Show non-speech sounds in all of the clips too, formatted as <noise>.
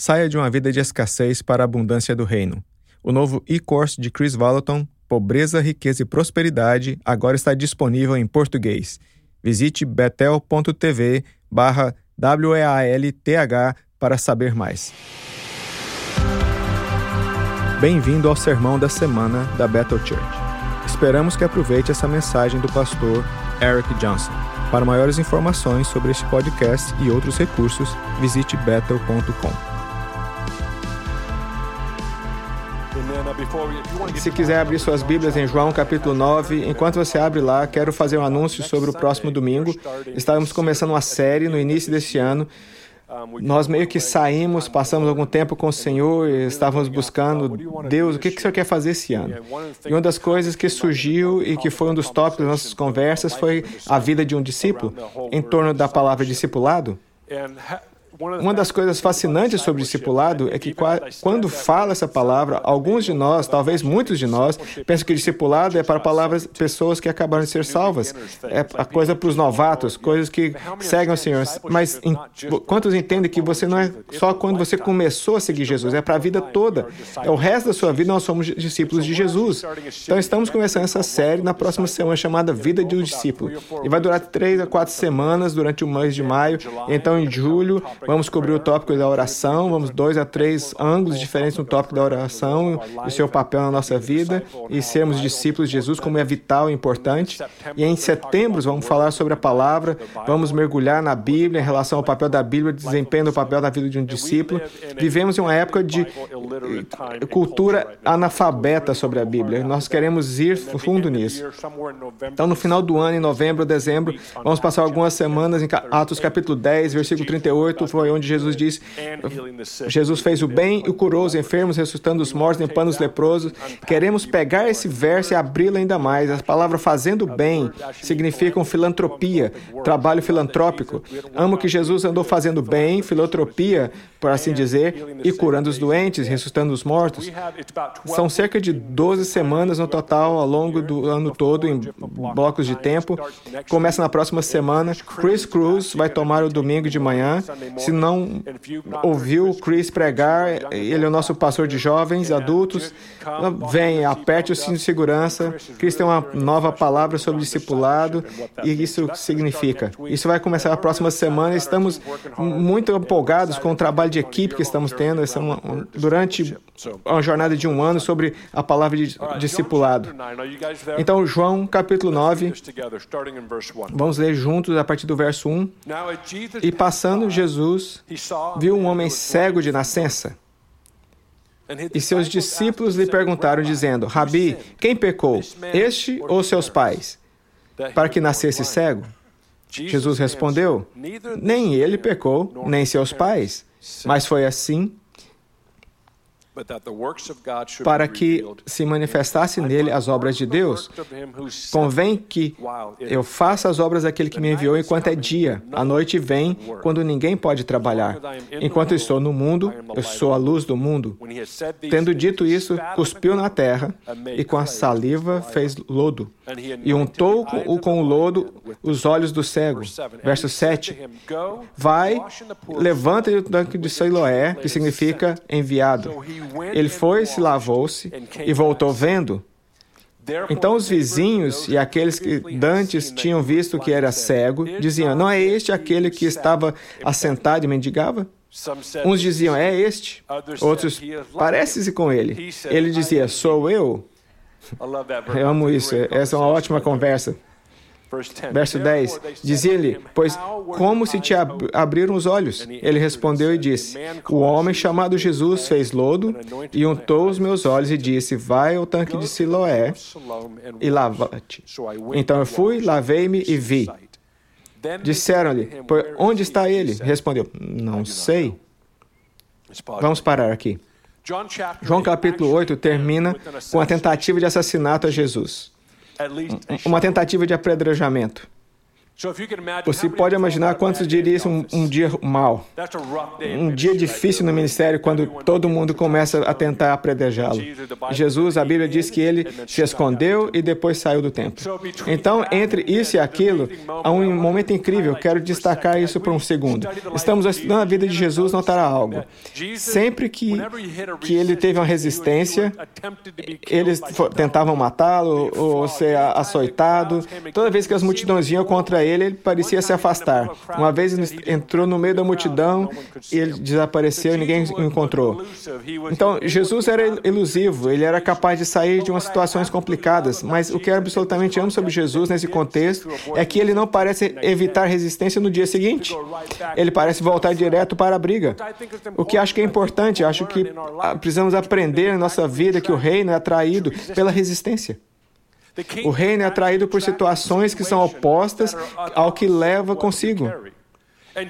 Saia de uma vida de escassez para a abundância do reino. O novo e-course de Chris Vallotton, Pobreza, Riqueza e Prosperidade, agora está disponível em português. Visite betel.tv barra WEALTH para saber mais. Bem-vindo ao sermão da semana da Bethel Church. Esperamos que aproveite essa mensagem do pastor Eric Johnson. Para maiores informações sobre este podcast e outros recursos, visite bethel.com. Se quiser abrir suas Bíblias em João capítulo 9, enquanto você abre lá, quero fazer um anúncio sobre o próximo domingo. Estávamos começando uma série no início deste ano nós meio que saímos, passamos algum tempo com o Senhor e estávamos buscando Deus, o que, que o Senhor quer fazer esse ano? E uma das coisas que surgiu e que foi um dos tópicos das nossas conversas foi a vida de um discípulo, em torno da palavra discipulado. Uma das coisas fascinantes sobre discipulado é que quando fala essa palavra, alguns de nós, talvez muitos de nós, pensam que discipulado é para palavras pessoas que acabaram de ser salvas. É a coisa para os novatos, coisas que seguem o Senhor. Mas em, quantos entendem que você não é só quando você começou a seguir Jesus, é para a vida toda. É o resto da sua vida nós somos discípulos de Jesus. Então estamos começando essa série na próxima semana chamada Vida de um Discípulo. E vai durar três a quatro semanas durante o mês de maio. Então em julho Vamos cobrir o tópico da oração, vamos dois a três ângulos diferentes no tópico da oração e seu papel na nossa vida e sermos discípulos de Jesus, como é vital e importante. E em setembro vamos falar sobre a palavra, vamos mergulhar na Bíblia em relação ao papel da Bíblia, desempenho do papel da vida de um discípulo. Vivemos em uma época de cultura analfabeta sobre a Bíblia. Nós queremos ir fundo nisso. Então, no final do ano, em novembro, dezembro, vamos passar algumas semanas em Atos capítulo 10, versículo 38, foi onde Jesus diz: Jesus fez o bem e curou os enfermos, ressuscitando os mortos, limpando os leprosos. Queremos pegar esse verso e abri-lo ainda mais. A palavra fazendo bem significa filantropia, trabalho filantrópico. Amo que Jesus andou fazendo bem, filantropia, por assim dizer, e curando os doentes, ressuscitando os mortos. São cerca de 12 semanas no total ao longo do ano todo, em blocos de tempo. Começa na próxima semana. Chris Cruz vai tomar o domingo de manhã. Se não ouviu Chris pregar, ele é o nosso pastor de jovens, adultos. Vem, aperte o cinto de segurança. Chris tem uma nova palavra sobre discipulado e isso significa. Isso vai começar na próxima semana. Estamos muito empolgados com o trabalho de equipe que estamos tendo durante uma jornada de um ano sobre a palavra de discipulado. Então, João capítulo 9, vamos ler juntos a partir do verso 1. E passando Jesus Jesus viu um homem cego de nascença. E seus discípulos lhe perguntaram, dizendo: Rabi, quem pecou, este ou seus pais, para que nascesse cego? Jesus respondeu: Nem ele pecou, nem seus pais, mas foi assim para que se manifestasse nele as obras de Deus. Convém que eu faça as obras daquele que me enviou enquanto é dia. A noite vem quando ninguém pode trabalhar. Enquanto estou no mundo, eu sou a luz do mundo. Tendo dito isso, cuspiu na terra e com a saliva fez lodo. E untou com o lodo os olhos do cego. Verso 7. Vai, levanta-te do tanque de Siloé, que significa enviado. Ele foi, se lavou-se e voltou vendo. Então os vizinhos e aqueles que dantes tinham visto que era cego diziam: Não é este aquele que estava assentado e mendigava? Uns diziam: É este. Outros: Parece-se com ele. Ele dizia: Sou eu. Eu amo isso. Essa é uma ótima conversa. Verso 10: Dizia-lhe, pois como se te ab abriram os olhos? Ele respondeu e disse: O homem chamado Jesus fez lodo e untou os meus olhos e disse: Vai ao tanque de Siloé e lava-te. Então eu fui, lavei-me e vi. Disseram-lhe: Onde está ele? Respondeu: Não sei. Vamos parar aqui. João capítulo 8 termina com a tentativa de assassinato a Jesus uma tentativa de apedrejamento. Você pode imaginar quantos diriam isso um, um dia mal, um dia difícil no ministério quando todo mundo começa a tentar apredejá-lo. Jesus, a Bíblia diz que ele se escondeu e depois saiu do templo. Então, entre isso e aquilo, há um momento incrível. Quero destacar isso por um segundo. Estamos estudando a vida de Jesus, notará algo. Sempre que, que ele teve uma resistência, eles tentavam matá-lo ou ser açoitado. Toda vez que as multidões vinham contra ele, ele, ele parecia se afastar. Uma vez entrou no meio da multidão e ele desapareceu e ninguém o encontrou. Então, Jesus era elusivo, ele era capaz de sair de umas situações complicadas, mas o que eu absolutamente amo sobre Jesus nesse contexto é que ele não parece evitar resistência no dia seguinte. Ele parece voltar direto para a briga. O que acho que é importante, acho que precisamos aprender na nossa vida que o reino é atraído pela resistência. O reino é atraído por situações que são opostas ao que leva consigo.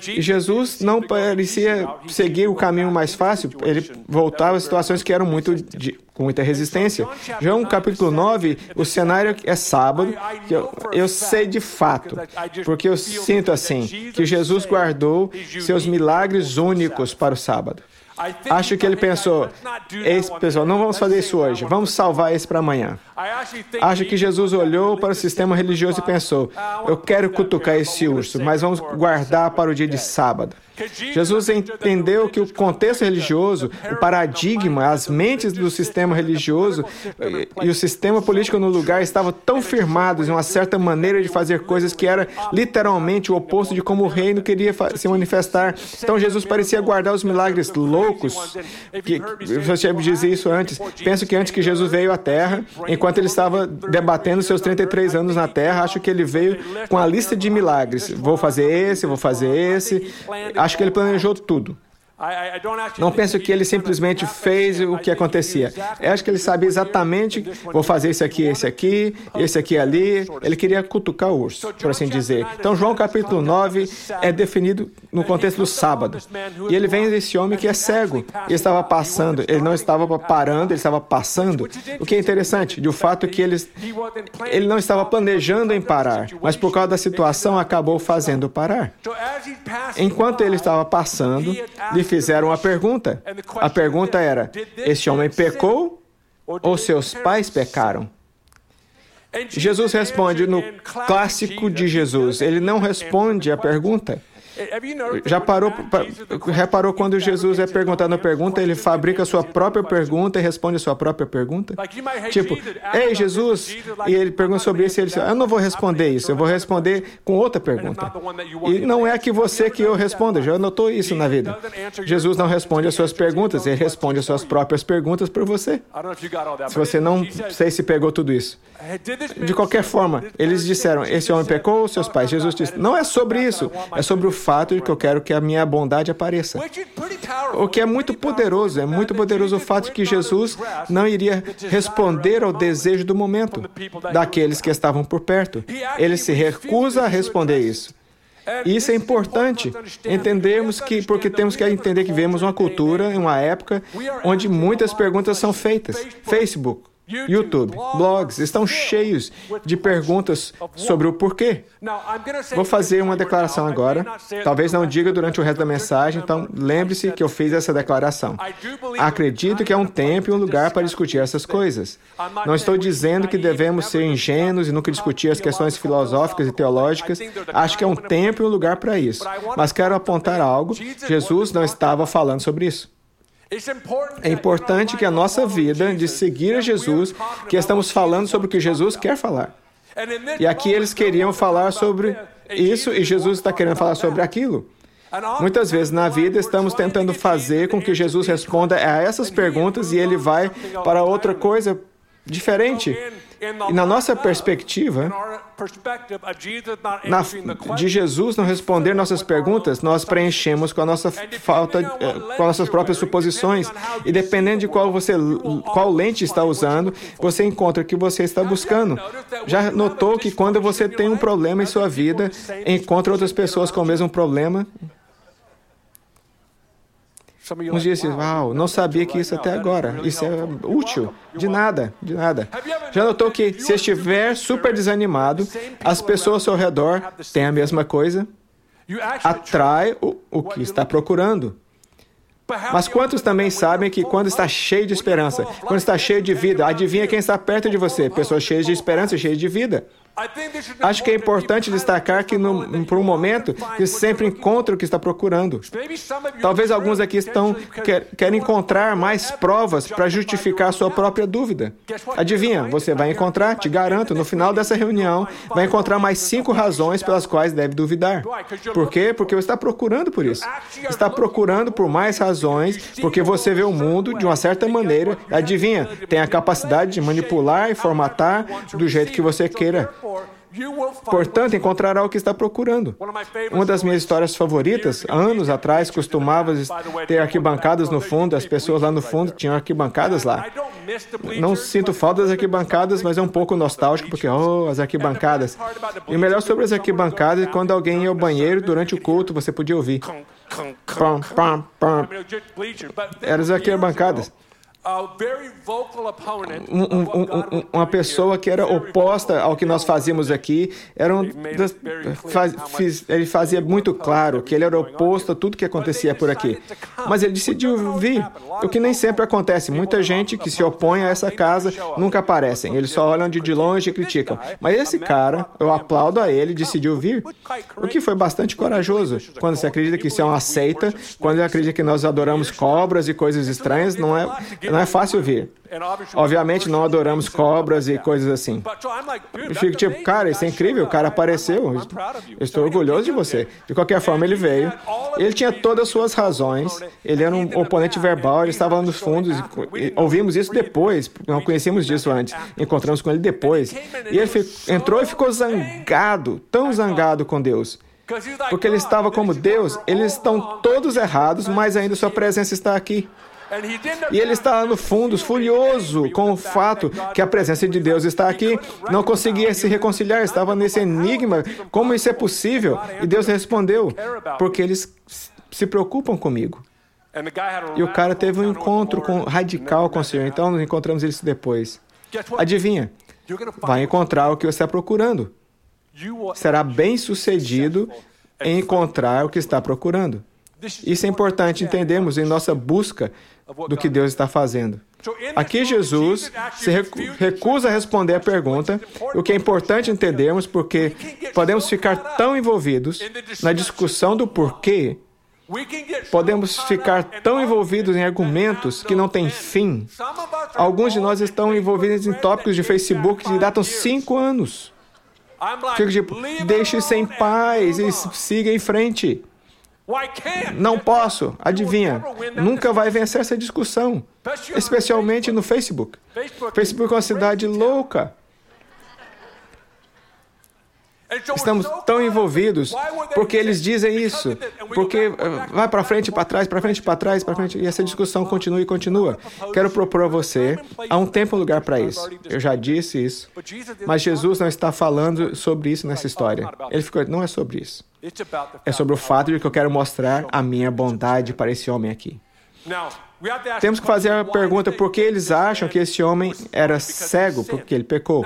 E Jesus não parecia seguir o caminho mais fácil, ele voltava a situações que eram muito de, com muita resistência. João capítulo 9, o cenário é sábado, eu, eu sei de fato, porque eu sinto assim, que Jesus guardou seus milagres únicos para o sábado. Acho que ele pensou: esse pessoal, não vamos fazer isso hoje, vamos salvar esse para amanhã. Acho que Jesus olhou para o sistema religioso e pensou: eu quero cutucar esse urso, mas vamos guardar para o dia de sábado. Jesus entendeu que o contexto religioso, o paradigma, as mentes do sistema religioso e o sistema político no lugar estavam tão firmados em uma certa maneira de fazer coisas que era literalmente o oposto de como o reino queria se manifestar. Então Jesus parecia guardar os milagres loucos. Que, você dizia isso antes. Penso que antes que Jesus veio à Terra, enquanto ele estava debatendo seus 33 anos na Terra, acho que ele veio com a lista de milagres. Vou fazer esse, vou fazer esse. Acho que ele planejou tudo. Não penso que ele simplesmente fez o que acontecia. Eu acho que ele sabia exatamente, vou fazer esse aqui, esse aqui, esse aqui ali. Ele queria cutucar o urso, por assim dizer. Então, João capítulo 9 é definido no contexto do sábado. E ele vem desse homem que é cego. Ele estava passando, ele não estava parando, ele estava passando. O que é interessante, de o fato que ele, ele não estava planejando em parar, mas por causa da situação acabou fazendo parar. Enquanto ele estava passando, lhe fizeram uma pergunta. A pergunta era: Este homem pecou ou seus pais pecaram? Jesus responde no clássico de Jesus. Ele não responde a pergunta. Já parou, reparou quando Jesus é perguntado uma pergunta, ele fabrica a sua própria pergunta e responde a sua própria pergunta? Tipo, ei Jesus, e ele pergunta sobre isso e ele diz, eu não vou responder isso, eu vou responder com outra pergunta. E não é que você que eu responda, já notou isso na vida. Jesus não responde as suas perguntas, ele responde as suas próprias perguntas por você. Se você não sei se pegou tudo isso. De qualquer forma, eles disseram, esse homem pecou, seus pais. Jesus disse, não é sobre isso, é sobre o fato fato de que eu quero que a minha bondade apareça. O que é muito poderoso, é muito poderoso o fato de que Jesus não iria responder ao desejo do momento daqueles que estavam por perto. Ele se recusa a responder isso. Isso é importante entendermos que, porque temos que entender que vivemos uma cultura, uma época, onde muitas perguntas são feitas. Facebook, YouTube, blogs estão cheios de perguntas sobre o porquê. Vou fazer uma declaração agora. Talvez não diga durante o resto da mensagem, então lembre-se que eu fiz essa declaração. Acredito que é um tempo e um lugar para discutir essas coisas. Não estou dizendo que devemos ser ingênuos e nunca discutir as questões filosóficas e teológicas. Acho que é um tempo e um lugar para isso. Mas quero apontar algo. Jesus não estava falando sobre isso. É importante que a nossa vida de seguir a Jesus, que estamos falando sobre o que Jesus quer falar. E aqui eles queriam falar sobre isso e Jesus está querendo falar sobre aquilo. Muitas vezes na vida estamos tentando fazer com que Jesus responda a essas perguntas e ele vai para outra coisa diferente. E na nossa perspectiva, na, de Jesus não responder nossas perguntas, nós preenchemos com a nossa falta, eh, com nossas próprias suposições. E dependendo de qual você, qual lente está usando, você encontra o que você está buscando. Já notou que quando você tem um problema em sua vida, encontra outras pessoas com o mesmo problema? Uns dizem, uau, não sabia que isso até agora. Isso é útil. De nada, de nada. Já notou que se estiver super desanimado, as pessoas ao seu redor têm a mesma coisa? Atrai o, o que está procurando. Mas quantos também sabem que quando está cheio de esperança, quando está cheio de vida, adivinha quem está perto de você? Pessoas cheias de esperança, cheias de vida. Acho que é importante destacar que, no, por um momento, que sempre encontra o que está procurando. Talvez alguns aqui estão quer, querem encontrar mais provas para justificar sua própria dúvida. Adivinha, você vai encontrar, te garanto, no final dessa reunião, vai encontrar mais cinco razões pelas quais deve duvidar. Por quê? Porque você está procurando por isso. Está procurando por mais razões, porque você vê o mundo de uma certa maneira. Adivinha, tem a capacidade de manipular e formatar do jeito que você queira. Portanto, encontrará o que está procurando. Uma das minhas histórias favoritas, anos atrás, costumava ter arquibancadas no fundo, as pessoas lá no fundo tinham arquibancadas lá. Não sinto falta das arquibancadas, mas é um pouco nostálgico, porque, oh, as arquibancadas. E o melhor sobre as arquibancadas é quando alguém ia ao banheiro durante o culto, você podia ouvir. Pam, pam, pam. Eram as arquibancadas um, um, um, uma pessoa que era oposta ao que nós fazíamos aqui, era um das, faz, fiz, ele fazia muito claro que ele era oposto a tudo que acontecia por aqui. Mas ele decidiu vir, o que nem sempre acontece. Muita gente que se opõe a essa casa nunca aparecem, eles só olham de longe e criticam. Mas esse cara, eu aplaudo a ele, decidiu vir, o que foi bastante corajoso. Quando você acredita que isso é uma seita, quando você acredita que nós adoramos cobras e coisas estranhas, não é não é fácil ver. Obviamente não adoramos cobras e coisas assim. Eu fico tipo, cara, isso é incrível, o cara apareceu. Eu estou orgulhoso de você. De qualquer forma, ele veio. Ele tinha todas as suas razões. Ele era um oponente verbal, ele estava nos fundos. E ouvimos isso depois, não conhecíamos disso antes. Encontramos com ele depois. E ele entrou e ficou zangado, tão zangado com Deus. Porque ele estava como Deus, eles estão todos errados, mas ainda sua presença está aqui. E ele está lá no fundo, furioso com o fato que a presença de Deus está aqui. Não conseguia se reconciliar, estava nesse enigma. Como isso é possível? E Deus respondeu: porque eles se preocupam comigo. E o cara teve um encontro com, radical com o Senhor. Então, nós encontramos isso depois. Adivinha? Vai encontrar o que você está procurando. Será bem sucedido em encontrar o que está procurando. Isso é importante entendermos em nossa busca do que Deus está fazendo. Aqui Jesus se recusa a responder a pergunta, o que é importante entendermos porque podemos ficar tão envolvidos na discussão do porquê, podemos ficar tão envolvidos em argumentos que não têm fim. Alguns de nós estão envolvidos em tópicos de Facebook que datam cinco anos. Fico tipo, deixe isso em paz e siga em frente. Não posso. Adivinha? Nunca vai vencer essa discussão. Especialmente no Facebook. Facebook é uma cidade louca. Estamos tão envolvidos porque eles dizem isso. Porque eh, vai para frente, para trás, para frente, para trás, para frente. E essa discussão continua e continua. Quero propor a você, há um tempo e um lugar para isso. Eu já disse isso. Mas Jesus não está falando sobre isso nessa história. Ele ficou, não é sobre isso. É sobre o fato de que eu quero mostrar a minha bondade para esse homem aqui. Temos que fazer a pergunta por que eles acham que esse homem era cego porque ele pecou.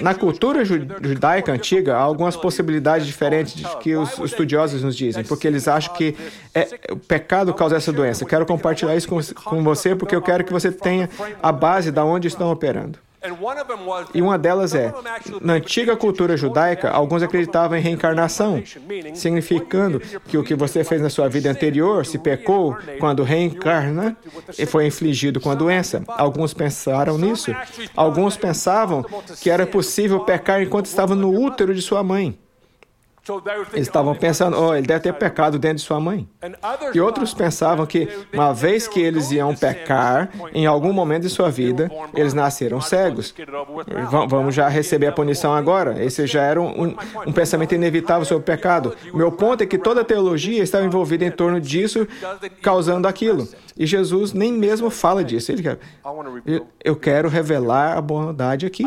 Na cultura judaica antiga, há algumas possibilidades diferentes que os estudiosos nos dizem, porque eles acham que é, o pecado causa essa doença. Quero compartilhar isso com, com você porque eu quero que você tenha a base da onde estão operando. E uma delas é: na antiga cultura judaica, alguns acreditavam em reencarnação, significando que o que você fez na sua vida anterior, se pecou, quando reencarna, foi infligido com a doença. Alguns pensaram nisso. Alguns pensavam que era possível pecar enquanto estava no útero de sua mãe. Eles estavam pensando, oh, ele deve ter pecado dentro de sua mãe. E outros pensavam que, uma vez que eles iam pecar, em algum momento de sua vida, eles nasceram cegos. Vamos já receber a punição agora. Esse já era um, um pensamento inevitável sobre o pecado. Meu ponto é que toda a teologia estava envolvida em torno disso, causando aquilo. E Jesus nem mesmo fala disso. Ele quer, eu quero revelar a bondade aqui.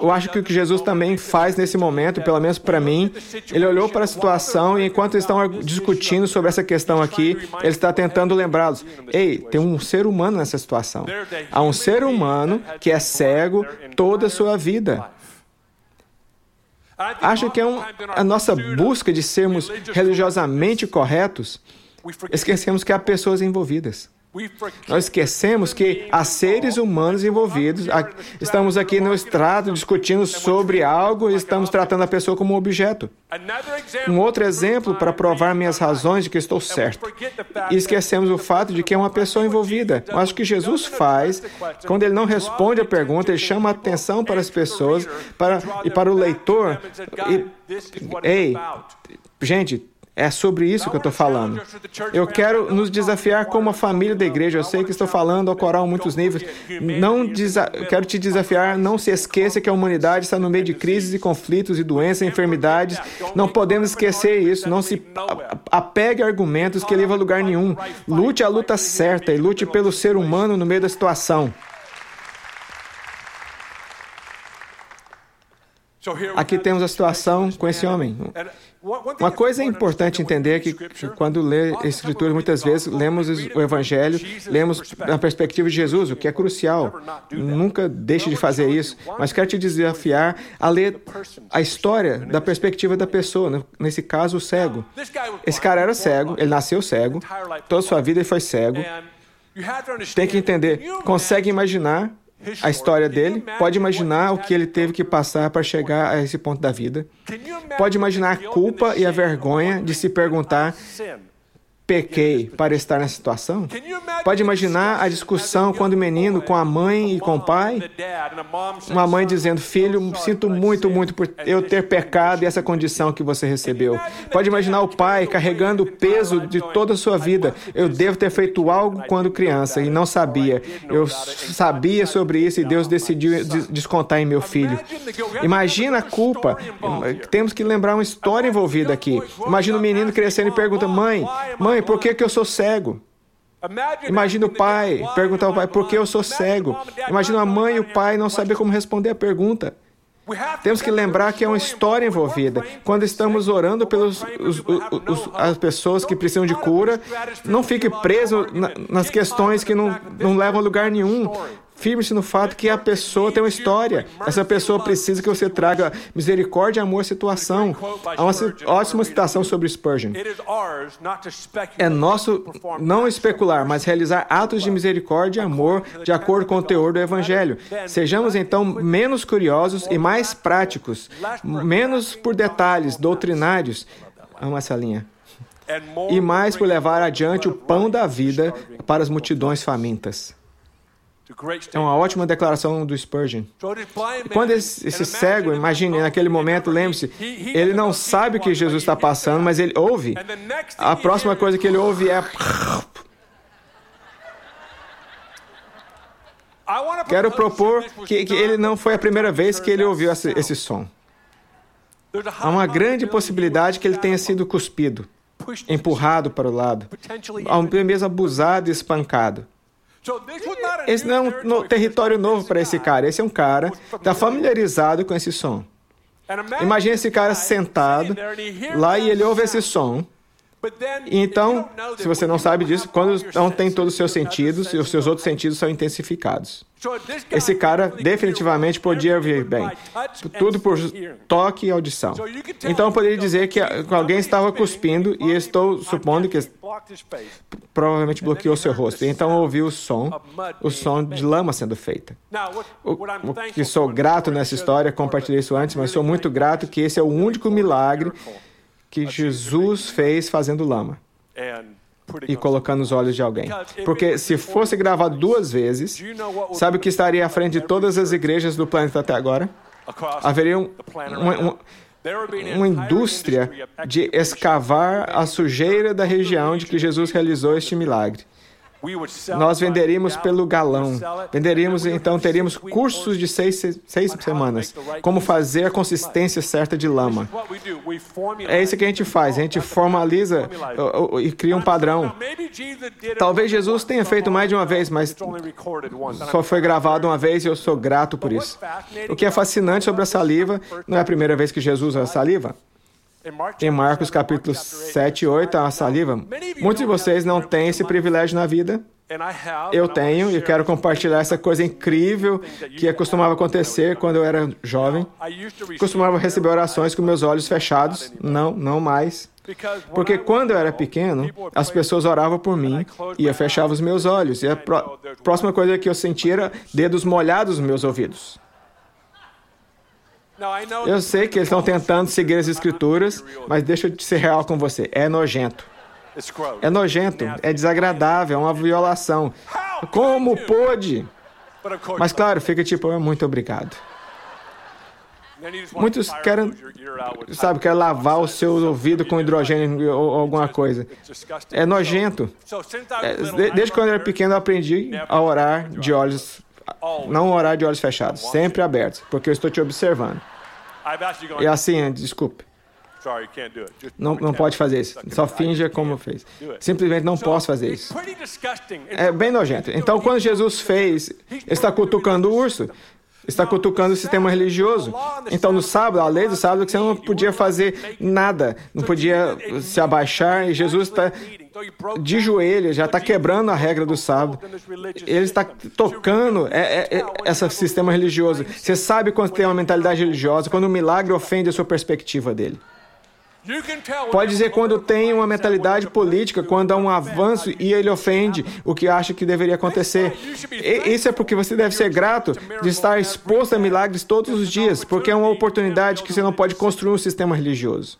Eu acho que o que Jesus também faz nesse momento, pelo menos para mim, Ele olhou para a situação e enquanto eles estão discutindo sobre essa questão aqui, ele está tentando lembrá-los. Ei, tem um ser humano nessa situação. Há um ser humano que é cego toda a sua vida. Acho que é um, a nossa busca de sermos religiosamente corretos, esquecemos que há pessoas envolvidas. Nós esquecemos que há seres humanos envolvidos. Estamos aqui no estrado discutindo sobre algo e estamos tratando a pessoa como um objeto. Um outro exemplo para provar minhas razões de que estou certo. E esquecemos o fato de que é uma pessoa envolvida. Mas o que Jesus faz, quando ele não responde a pergunta, ele chama a atenção para as pessoas para, e para o leitor. E, ei, gente, é sobre isso que eu estou falando. Eu quero nos desafiar como uma família da igreja. Eu sei que estou falando ao coral muitos níveis. Não quero te desafiar, não se esqueça que a humanidade está no meio de crises e conflitos e doenças e enfermidades. Não podemos esquecer isso. Não se apegue a argumentos que levam a lugar nenhum. Lute a luta certa e lute pelo ser humano no meio da situação. Aqui temos a situação com esse homem. Uma coisa é importante entender que quando lê a Escritura, muitas vezes lemos o Evangelho, lemos na perspectiva de Jesus, o que é crucial. Nunca deixe de fazer isso. Mas quero te desafiar a ler a história da perspectiva da pessoa, nesse caso, o cego. Esse cara era cego, ele nasceu cego, toda a sua vida ele foi cego. Tem que entender, consegue imaginar a história dele, pode imaginar o que ele teve que passar para chegar a esse ponto da vida. Pode imaginar a culpa e a vergonha de se perguntar pequei para estar nessa situação? Pode imaginar a discussão quando o menino com a mãe e com o pai? Uma mãe dizendo: Filho, sinto muito, muito por eu ter pecado e essa condição que você recebeu. Pode imaginar o pai carregando o peso de toda a sua vida. Eu devo ter feito algo quando criança e não sabia. Eu sabia sobre isso e Deus decidiu descontar em meu filho. Imagina a culpa. Temos que lembrar uma história envolvida aqui. Imagina o menino crescendo e pergunta: Mãe, mãe, Mãe, por que, que eu sou cego? Imagina o pai perguntar ao pai por que eu sou cego. Imagina a mãe e o pai não saber como responder a pergunta. Temos que lembrar que é uma história envolvida. Quando estamos orando pelas as pessoas que precisam de cura, não fique preso na, nas questões que não, não levam a lugar nenhum. Firme-se no fato que a pessoa tem uma história. Essa pessoa precisa que você traga misericórdia, amor à situação. Há uma ótima citação sobre Spurgeon. É nosso não especular, mas realizar atos de misericórdia e amor de acordo com o teor do Evangelho. Sejamos então menos curiosos e mais práticos, menos por detalhes doutrinários. Amo essa linha e mais por levar adiante o pão da vida para as multidões famintas. É uma ótima declaração do Spurgeon. E quando esse, esse cego, imagine, naquele momento, lembre-se, ele não sabe o que Jesus está passando, mas ele ouve. A próxima coisa que ele ouve é. Quero propor que, que ele não foi a primeira vez que ele ouviu esse, esse som. Há uma grande possibilidade que ele tenha sido cuspido, empurrado para o lado, ao mesmo abusado e espancado. Esse não é um território novo para esse cara. Esse é um cara que está familiarizado com esse som. Imagine esse cara sentado lá e ele ouve esse som. Então, se você não sabe disso, quando não tem todos os seus sentidos e os seus outros sentidos são intensificados. Esse cara definitivamente podia ouvir bem, tudo por toque e audição. Então eu poderia dizer que alguém estava cuspindo e estou supondo que provavelmente bloqueou seu rosto. Então ouviu o som, o som de lama sendo feita. O, o que sou grato nessa história, compartilhei isso antes, mas sou muito grato que esse é o único milagre que Jesus fez fazendo lama e colocando os olhos de alguém. Porque se fosse gravado duas vezes, sabe o que estaria à frente de todas as igrejas do planeta até agora? Haveria um, um, uma indústria de escavar a sujeira da região de que Jesus realizou este milagre. Nós venderíamos pelo galão. Venderíamos, então, teríamos cursos de seis, seis semanas. Como fazer a consistência certa de lama. É isso que a gente faz. A gente formaliza e cria um padrão. Talvez Jesus tenha feito mais de uma vez, mas só foi gravado uma vez e eu sou grato por isso. O que é fascinante sobre a saliva, não é a primeira vez que Jesus usa a saliva. Em Marcos capítulo 7 e 8, a saliva. Muitos de vocês não têm esse privilégio na vida. Eu tenho e quero compartilhar essa coisa incrível que costumava acontecer quando eu era jovem. Costumava receber orações com meus olhos fechados. Não, não mais. Porque quando eu era pequeno, as pessoas oravam por mim e eu fechava os meus olhos. E a próxima coisa que eu sentia era dedos molhados nos meus ouvidos. Eu sei que eles estão tentando seguir as escrituras, mas deixa eu ser real com você. É nojento. É nojento, é desagradável, é uma violação. Como pôde? Mas claro, fica tipo, muito obrigado. Muitos querem, sabe, querem lavar o seu ouvido com hidrogênio ou alguma coisa. É nojento. É, desde quando eu era pequeno, eu aprendi a orar de olhos, não orar de olhos fechados, sempre abertos, porque eu estou te observando. E assim, desculpe. Não, não pode fazer isso. Só finja como fez. Simplesmente não posso fazer isso. É bem nojento. Então, quando Jesus fez, está cutucando o urso está cutucando o sistema religioso. Então, no sábado, a lei do sábado, é que você não podia fazer nada, não podia se abaixar, e Jesus está de joelho, já está quebrando a regra do sábado. Ele está tocando é, é, é, esse sistema religioso. Você sabe quando tem uma mentalidade religiosa, quando o milagre ofende a sua perspectiva dele. Pode dizer quando tem uma mentalidade política, quando há um avanço e ele ofende o que acha que deveria acontecer. E isso é porque você deve ser grato de estar exposto a milagres todos os dias, porque é uma oportunidade que você não pode construir um sistema religioso.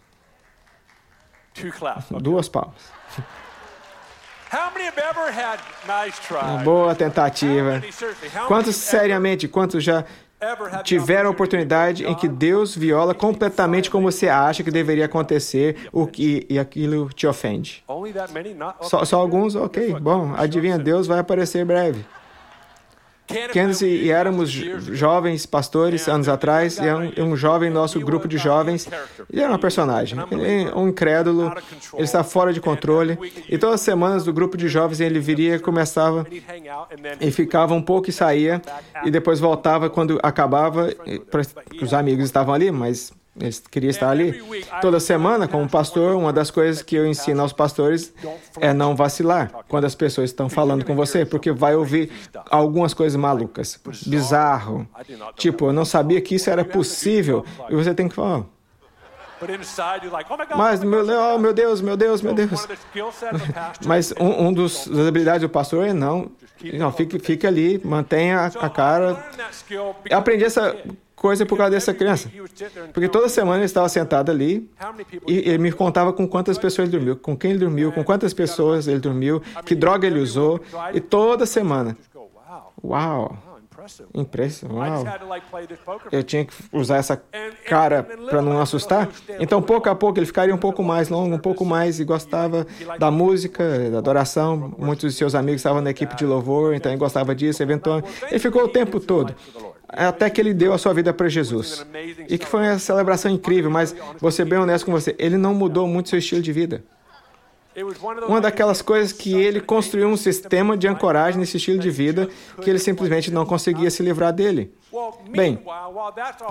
Duas palmas. Boa tentativa. Quantos seriamente, quantos já tiveram a oportunidade em que Deus viola completamente como você acha que deveria acontecer o que, e aquilo te ofende. Só, só alguns? Ok, bom, adivinha, Deus vai aparecer breve. Kennedy e éramos jovens pastores anos atrás, e um, um jovem nosso grupo de jovens, ele era um personagem, ele é um incrédulo, ele está fora de controle, e todas as semanas do grupo de jovens ele viria, começava e ficava um pouco e saía, e depois voltava quando acabava, os amigos estavam ali, mas ele queria estar ali. Toda semana, como pastor, uma das coisas que eu ensino aos pastores é não vacilar quando as pessoas estão falando com você, porque vai ouvir algumas coisas malucas, bizarro. Tipo, eu não sabia que isso era possível. E você tem que falar. Mas, meu, oh, meu Deus, meu Deus, meu Deus. Mas um, um dos, das habilidades do pastor é não. Não, fique, fique ali, mantenha a, a cara. Eu aprendi essa coisa por causa dessa criança. Porque toda semana ele estava sentado ali e ele me contava com quantas pessoas ele dormiu, com quem ele dormiu, com quantas pessoas ele dormiu, que droga ele usou. E toda semana. Uau! Impressionante. Eu tinha que usar essa cara para não assustar. Então, pouco a pouco, ele ficaria um pouco mais longo, um pouco mais, e gostava da música, da adoração. Muitos de seus amigos estavam na equipe de louvor, então ele gostava disso. Eventualmente, ele ficou o tempo todo até que ele deu a sua vida para Jesus. E que foi uma celebração incrível, mas vou ser bem honesto com você, ele não mudou muito seu estilo de vida. Uma daquelas coisas que ele construiu um sistema de ancoragem nesse estilo de vida que ele simplesmente não conseguia se livrar dele. Bem,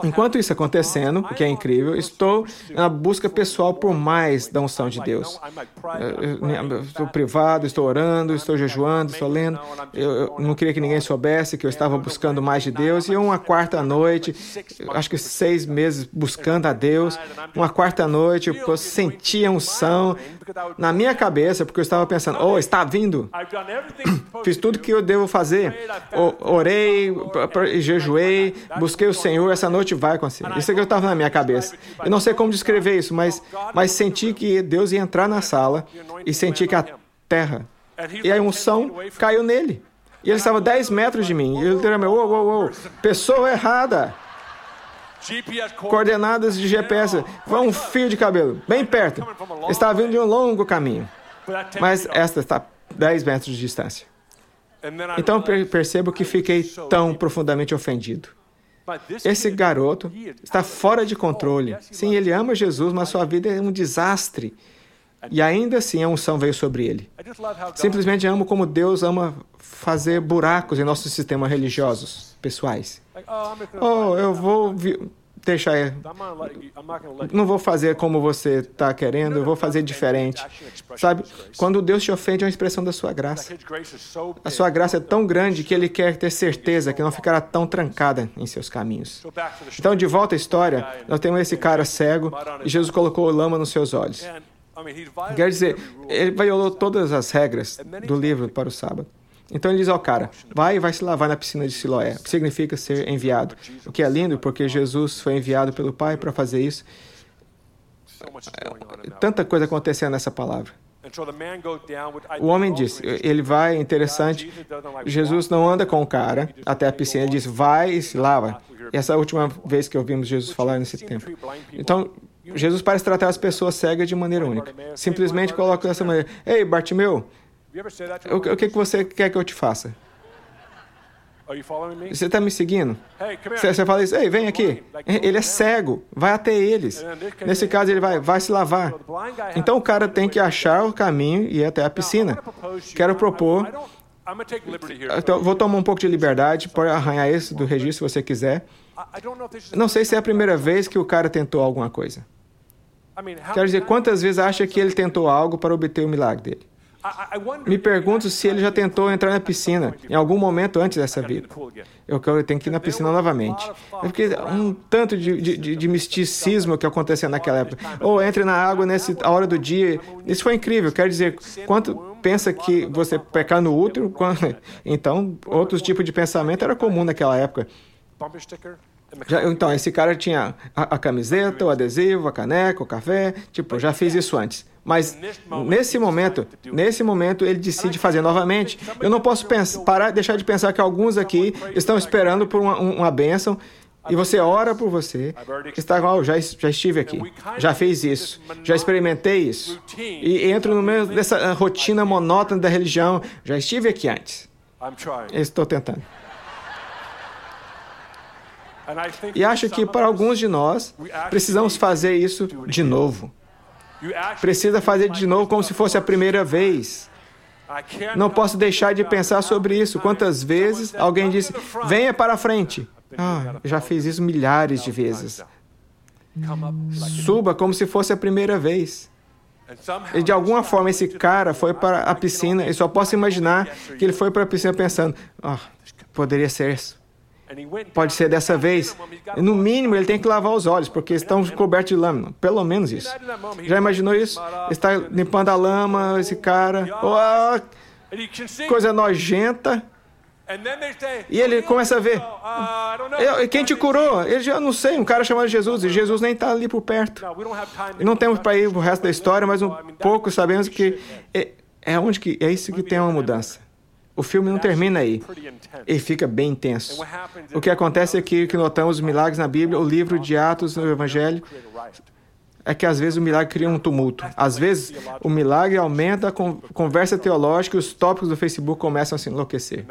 enquanto isso acontecendo, o que é incrível, estou na busca pessoal por mais da unção de Deus. Eu, estou privado, estou orando, estou jejuando, estou lendo. Eu, não queria que ninguém soubesse que eu estava buscando mais de Deus. E uma quarta noite, acho que seis meses buscando a Deus, uma quarta noite eu sentia unção na minha cabeça, porque eu estava pensando, oh, está vindo. Fiz tudo que eu devo fazer. Orei, jejuei, orei, busquei o Senhor, essa noite vai acontecer. Isso é que eu estava na minha cabeça. Eu não sei como descrever isso, mas, mas senti que Deus ia entrar na sala e senti que a terra e a unção caiu nele. E ele estava 10 metros de mim. E ele literalmente, uou, uou, uou, pessoa errada. Coordenadas de GPS. Foi um fio de cabelo, bem perto. Estava vindo de um longo caminho. Mas esta está 10 metros de distância. Então percebo que fiquei tão profundamente ofendido. Esse garoto está fora de controle. Sim, ele ama Jesus, mas sua vida é um desastre. E ainda assim a unção veio sobre ele. Simplesmente amo como Deus ama fazer buracos em nossos sistemas religiosos pessoais. Oh, eu vou deixar. Não vou fazer como você está querendo, eu vou fazer diferente. Sabe? Quando Deus te ofende, é uma expressão da sua graça. A sua graça é tão grande que Ele quer ter certeza que não ficará tão trancada em seus caminhos. Então, de volta à história, nós temos esse cara cego e Jesus colocou lama nos seus olhos. Quer dizer, ele violou todas as regras do livro para o sábado. Então ele diz ao cara: vai e vai se lavar na piscina de Siloé, que significa ser enviado. O que é lindo, porque Jesus foi enviado pelo Pai para fazer isso. Tanta coisa acontecendo nessa palavra. O homem diz, ele vai, interessante, Jesus não anda com o cara até a piscina, ele diz, vai e se lava. Essa é a última vez que ouvimos Jesus falar nesse tempo. Então, Jesus parece tratar as pessoas cegas de maneira única. Simplesmente coloca dessa maneira, ei, Bartimeu, o, o que, que você quer que eu te faça? Você está me seguindo? Você, você fala isso, ei, vem aqui. Ele é cego, vai até eles. Nesse caso, ele vai, vai se lavar. Então o cara tem que achar o caminho e ir até a piscina. Quero propor. Então, vou tomar um pouco de liberdade, pode arranhar esse do registro se você quiser. Não sei se é a primeira vez que o cara tentou alguma coisa. Quero dizer, quantas vezes acha que ele tentou algo para obter o milagre dele? Me pergunto se ele já tentou entrar na piscina em algum momento antes dessa vida. Eu tenho que ir na piscina novamente. É porque um tanto de, de, de misticismo que aconteceu naquela época. Ou entre na água nessa hora do dia. Isso foi incrível. Quer dizer, quanto pensa que você pecar no útero? <laughs> Então, outros tipos de pensamento era comum naquela época. Já, então, esse cara tinha a, a, camiseta, o adesivo, a caneca, o café. Tipo, já fiz isso antes. Mas nesse momento, nesse momento ele decide fazer novamente. Eu não posso pensar, parar, deixar de pensar que alguns aqui estão esperando por uma, uma bênção e você ora por você, está igual, oh, já, já estive aqui, já fez isso, já experimentei isso, e entro no meio dessa rotina monótona da religião, já estive aqui antes. Estou tentando. E acho que para alguns de nós, precisamos fazer isso de novo. Precisa fazer de novo como se fosse a primeira vez. Não posso deixar de pensar sobre isso. Quantas vezes alguém disse: venha para a frente. Ah, já fiz isso milhares de vezes. Suba como se fosse a primeira vez. E de alguma forma esse cara foi para a piscina e só posso imaginar que ele foi para a piscina pensando: ah, poderia ser isso. Pode ser dessa vez. No mínimo, ele tem que lavar os olhos, porque estão cobertos de lama. Pelo menos isso. Já imaginou isso? Está limpando a lama, esse cara. Oh, coisa nojenta. E ele começa a ver. Eu, quem te curou? Ele já não sei, um cara chamado Jesus. E Jesus nem está ali por perto. E não temos para ir o resto da história, mas um pouco sabemos que é, é onde que é isso que tem uma mudança. O filme não termina aí. Ele fica bem intenso. O que acontece é que, que notamos os milagres na Bíblia, o livro de Atos no Evangelho, é que às vezes o milagre cria um tumulto. Às vezes o milagre aumenta a conversa teológica e os tópicos do Facebook começam a se enlouquecer.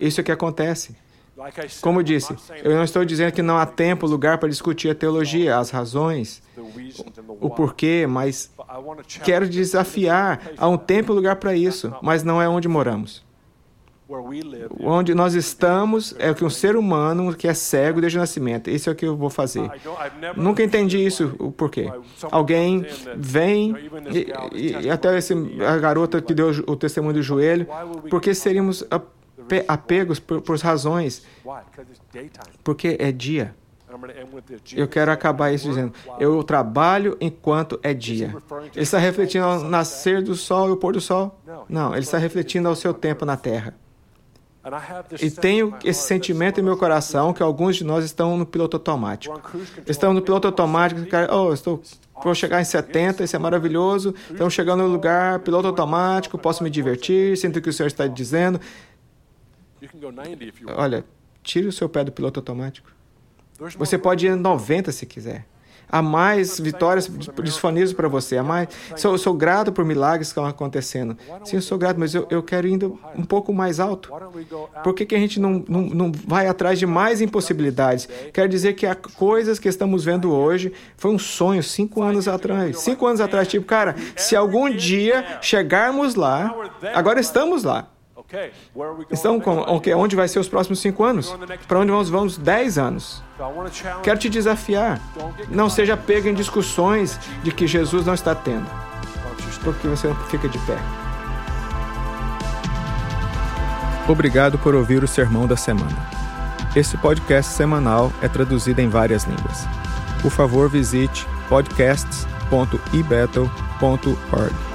Isso é o que acontece. Como disse, eu não estou dizendo que não há tempo, lugar para discutir a teologia, as razões, o porquê, mas quero desafiar. Há um tempo e lugar para isso, mas não é onde moramos. Onde nós estamos é que um ser humano que é cego desde o nascimento. Isso é o que eu vou fazer. Nunca entendi isso, o porquê. Alguém vem, e, e até esse, a garota que deu o testemunho do joelho, porque seríamos apegos por, por razões. Porque é dia. Eu quero acabar isso dizendo: eu trabalho enquanto é dia. Ele está refletindo ao nascer do sol e o pôr do sol? Não, ele está refletindo ao seu tempo na terra. E tenho esse sentimento em meu coração que alguns de nós estão no piloto automático. Estão no piloto automático, oh, estou vou chegar em 70, isso é maravilhoso. Estamos chegando no lugar, piloto automático, posso me divertir, sinto o que o senhor está dizendo. Olha, tire o seu pé do piloto automático. Você pode ir 90 se quiser. Há mais vitórias disponíveis para você. Há mais... Sou, sou grato por milagres que estão acontecendo. Sim, eu sou grato, mas eu, eu quero ir um pouco mais alto. Por que, que a gente não, não, não vai atrás de mais impossibilidades? Quer dizer que há coisas que estamos vendo hoje foi um sonho cinco anos atrás. Cinco anos atrás, tipo, cara, se algum dia chegarmos lá, agora estamos lá. Então, com, okay, onde vai ser os próximos cinco anos? Para onde vamos, vamos dez anos? Quero te desafiar. Não seja pego em discussões de que Jesus não está tendo. Porque você não fica de pé. Obrigado por ouvir o Sermão da Semana. Esse podcast semanal é traduzido em várias línguas. Por favor, visite podcasts.ibettle.org.